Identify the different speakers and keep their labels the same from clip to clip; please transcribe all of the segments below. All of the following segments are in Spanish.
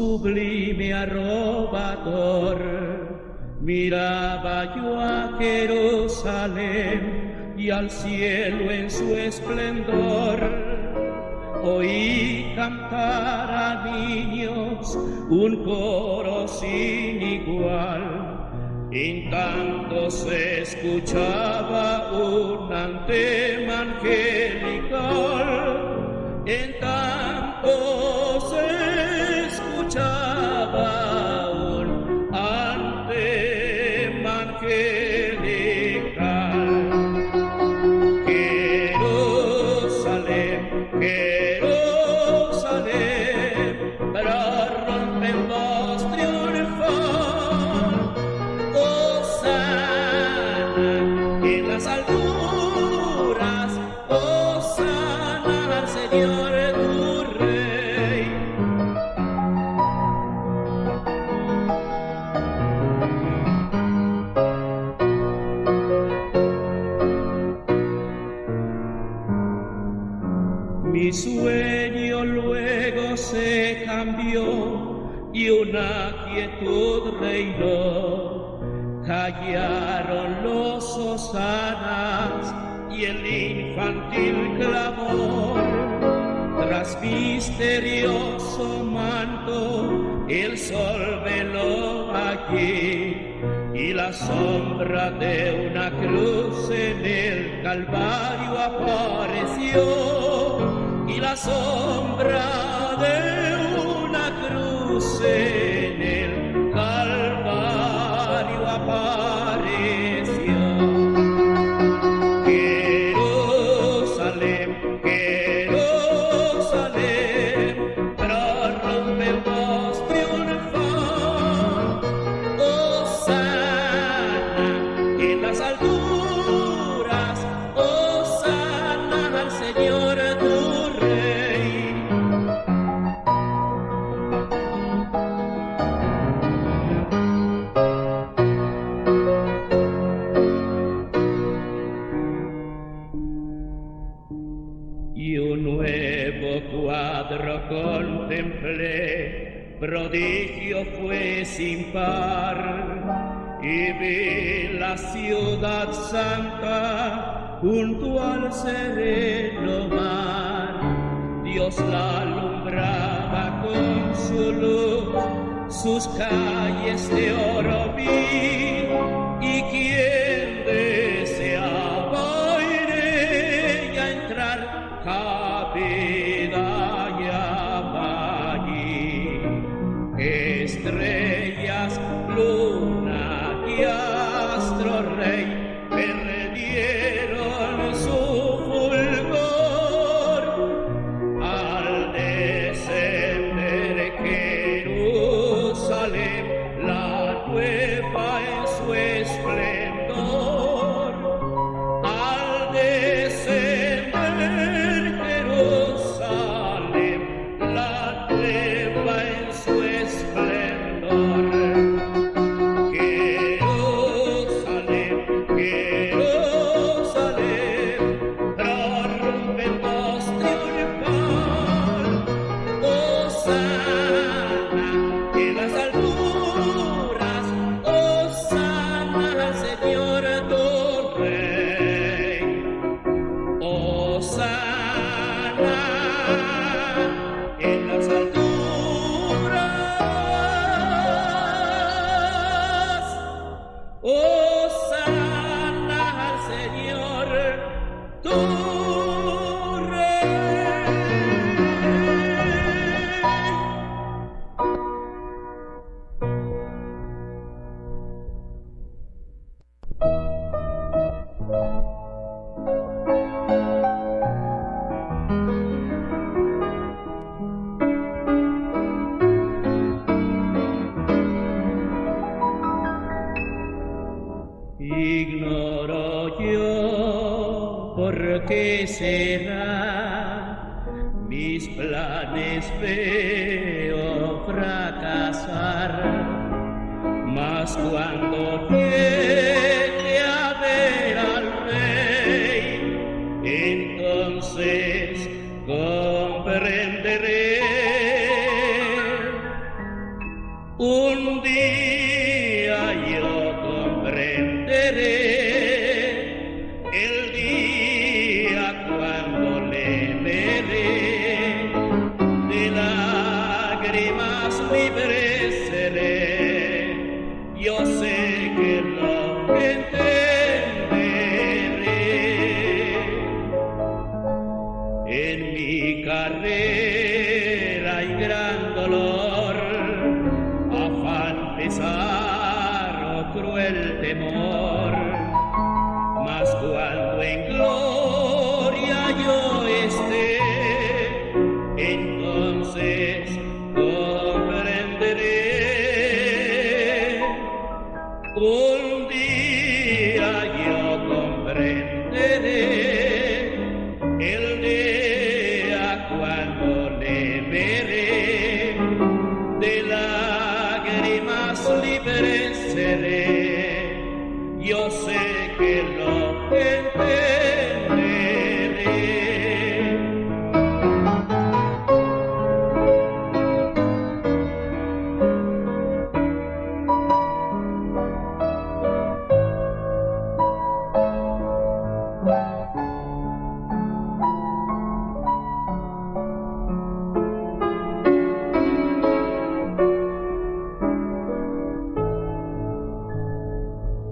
Speaker 1: sublime arrobador. Miraba yo a Jerusalén y al cielo en su esplendor. Oí cantar a niños un coro sin igual. En tanto se escuchaba un antema angelical Callaron los hosanas y el infantil clamor. Tras misterioso manto, el sol veló aquí y la sombra de una cruz en el Calvario apareció y la sombra de una cruz en el junto al sereno mar. Dios la alumbraba con su luz, sus calles de oro vi, y quien deseaba en ella entrar, cabida hallaba allí. Estrellas, luna y Bye. cuando quieras. Eh.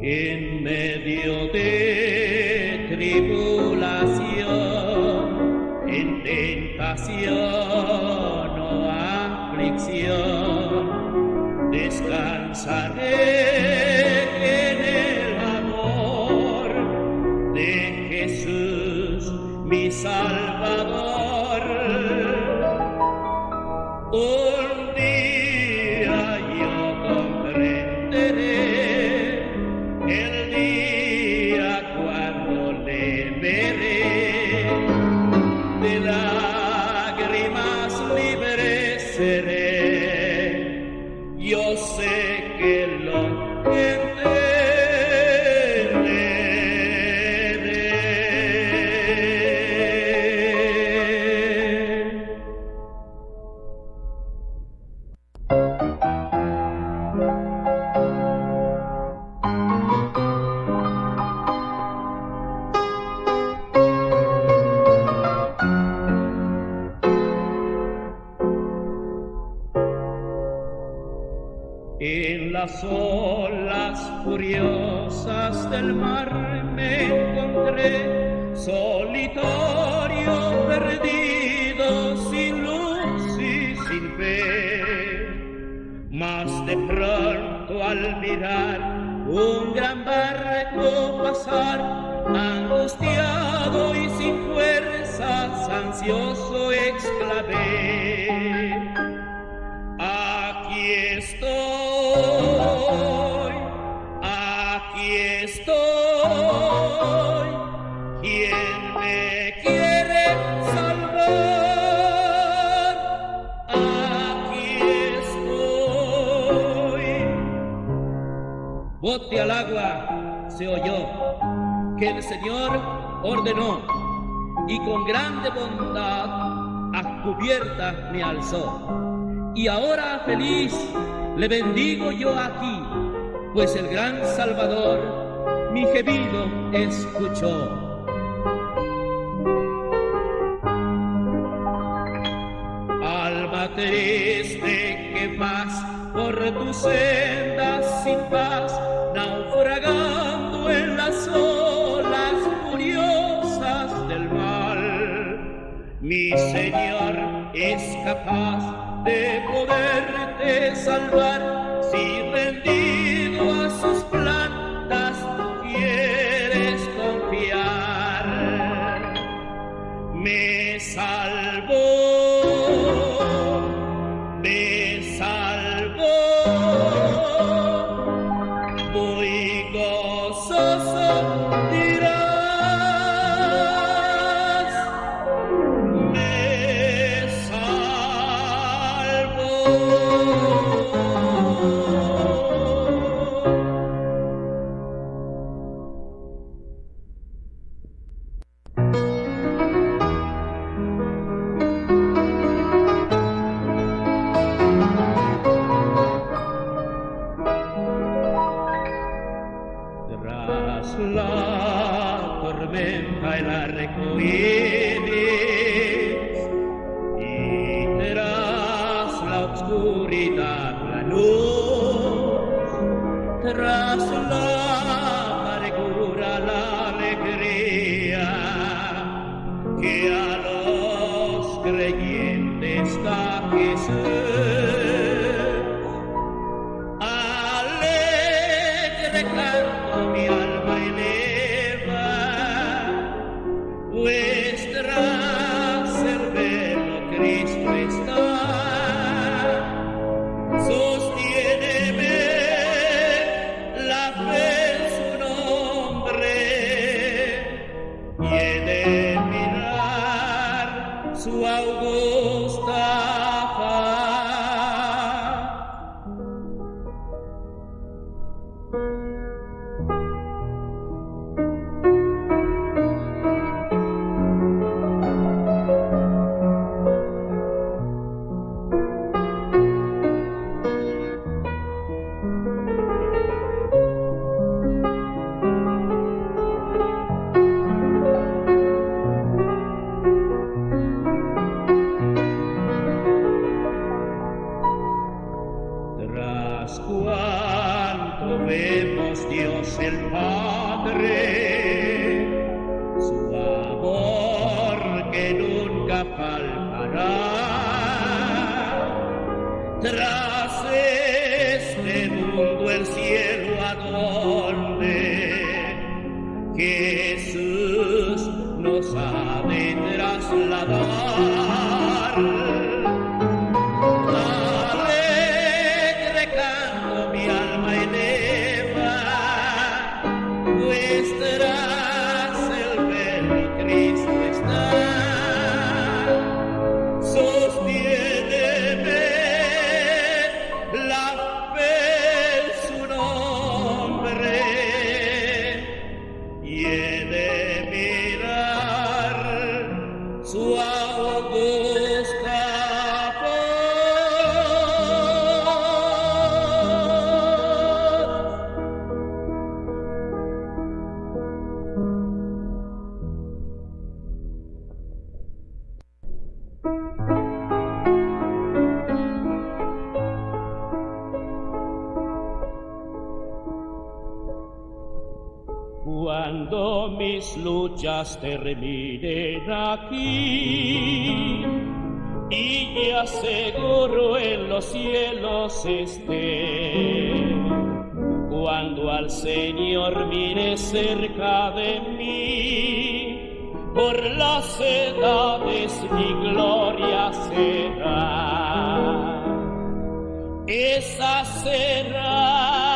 Speaker 1: en medio de tribulación, en tentación o aflicción, descansaré. al agua se oyó que el Señor ordenó y con grande bondad a cubierta me alzó. Y ahora feliz le bendigo yo aquí, pues el gran Salvador mi gemido escuchó. Alma triste que vas por tus sendas sin paz Mi Señor es capaz de poderte salvar si rendido a sus. los lágrimas bailar recuir. Su augusta adonde Jesús mis luchas terminen aquí. Y ya seguro en los cielos esté, cuando al Señor mire cerca de mí, por las edades mi gloria será. Esa será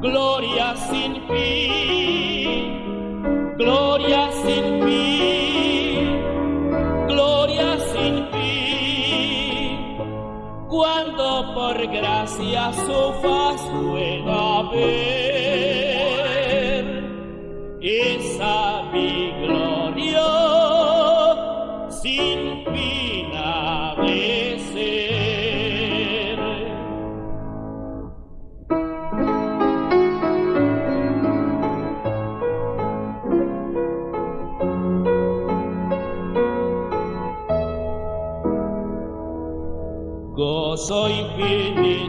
Speaker 1: gloria sin fin, su faz pueda ver, esa mi gloria sin fin ha de. Gozo infinito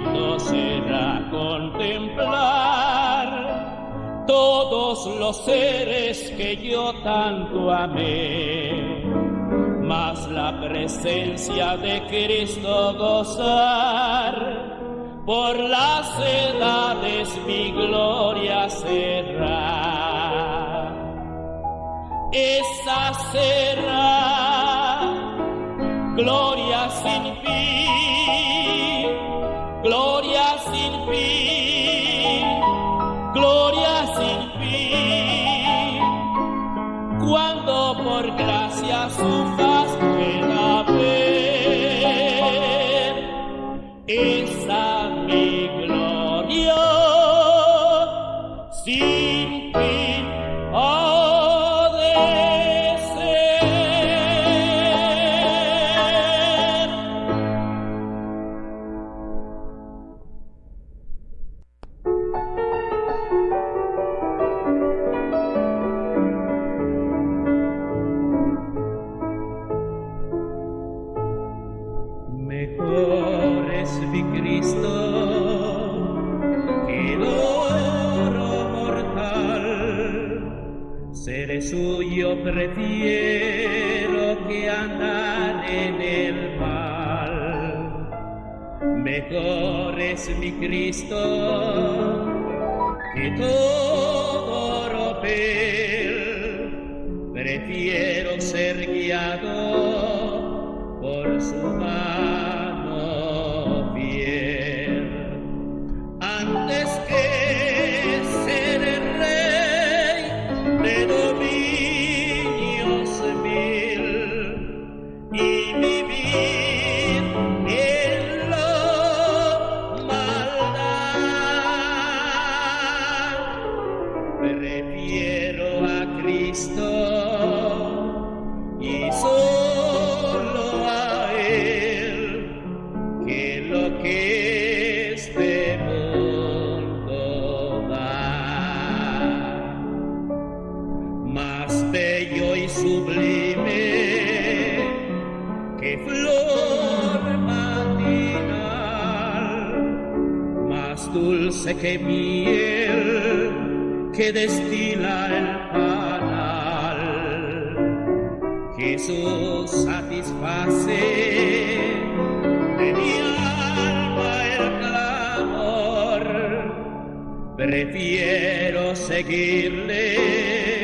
Speaker 1: los seres que yo tanto amé, mas la presencia de Cristo gozar, por las edades mi gloria será. Esa será gloria sin fin, Seré suyo, prefiero que andar en el mal. Mejor es mi Cristo que todo ropel. Prefiero ser guiado por su mano que miel que destila el panal. Jesús satisface de mi alma el clamor. Prefiero seguirle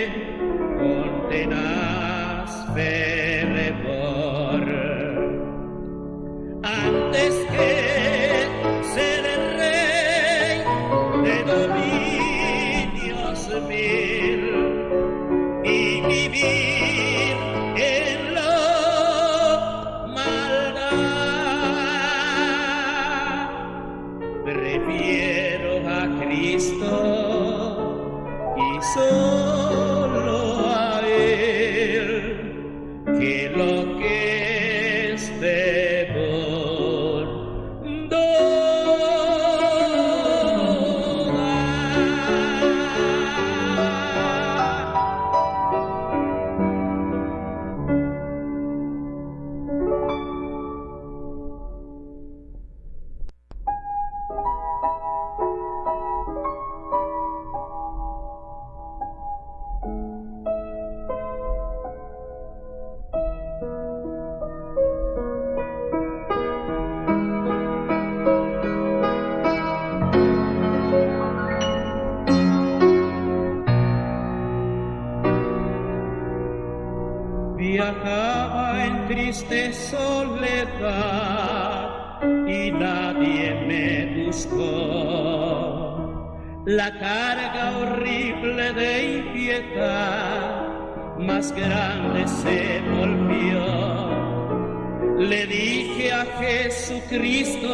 Speaker 1: La carga horrible de impiedad más grande se volvió. Le dije a Jesucristo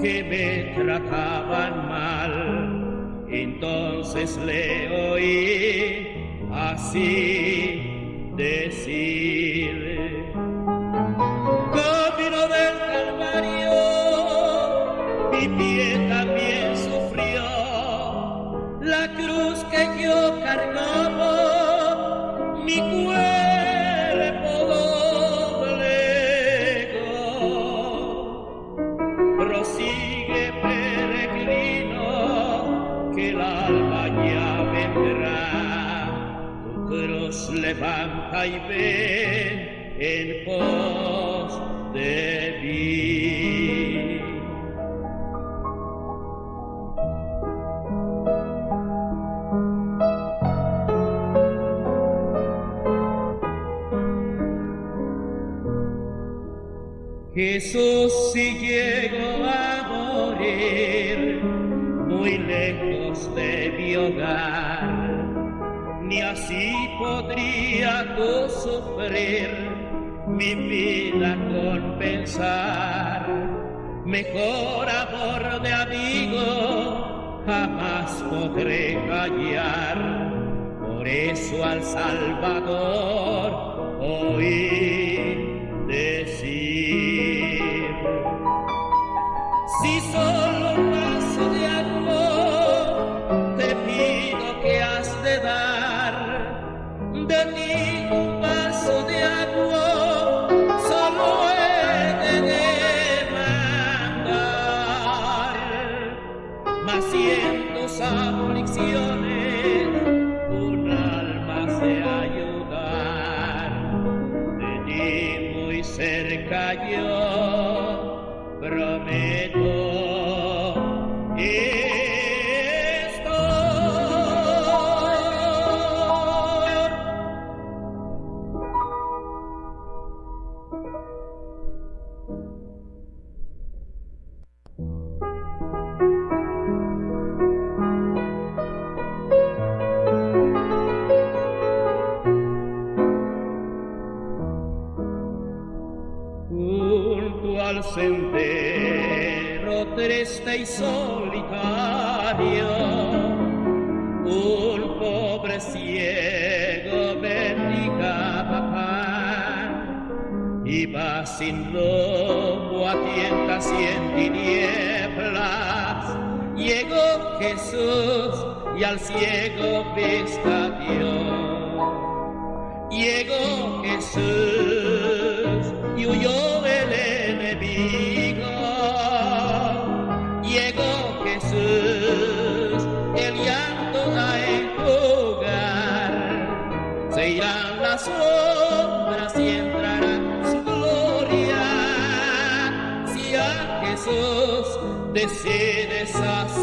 Speaker 1: que me trataban mal. Entonces le oí así decir. Levanta y ven en pos mi vida compensar. Mejor amor de amigo jamás podré callar, por eso al Salvador oí decir. Si solo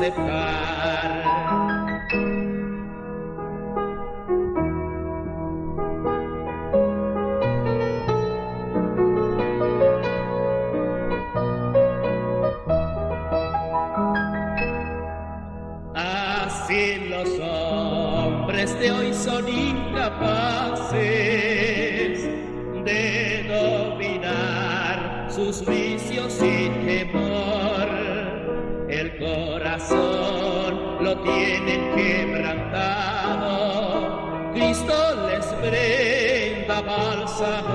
Speaker 1: it. Lo tienen quebrantado. Cristo les brinda bálsamo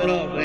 Speaker 2: الصراط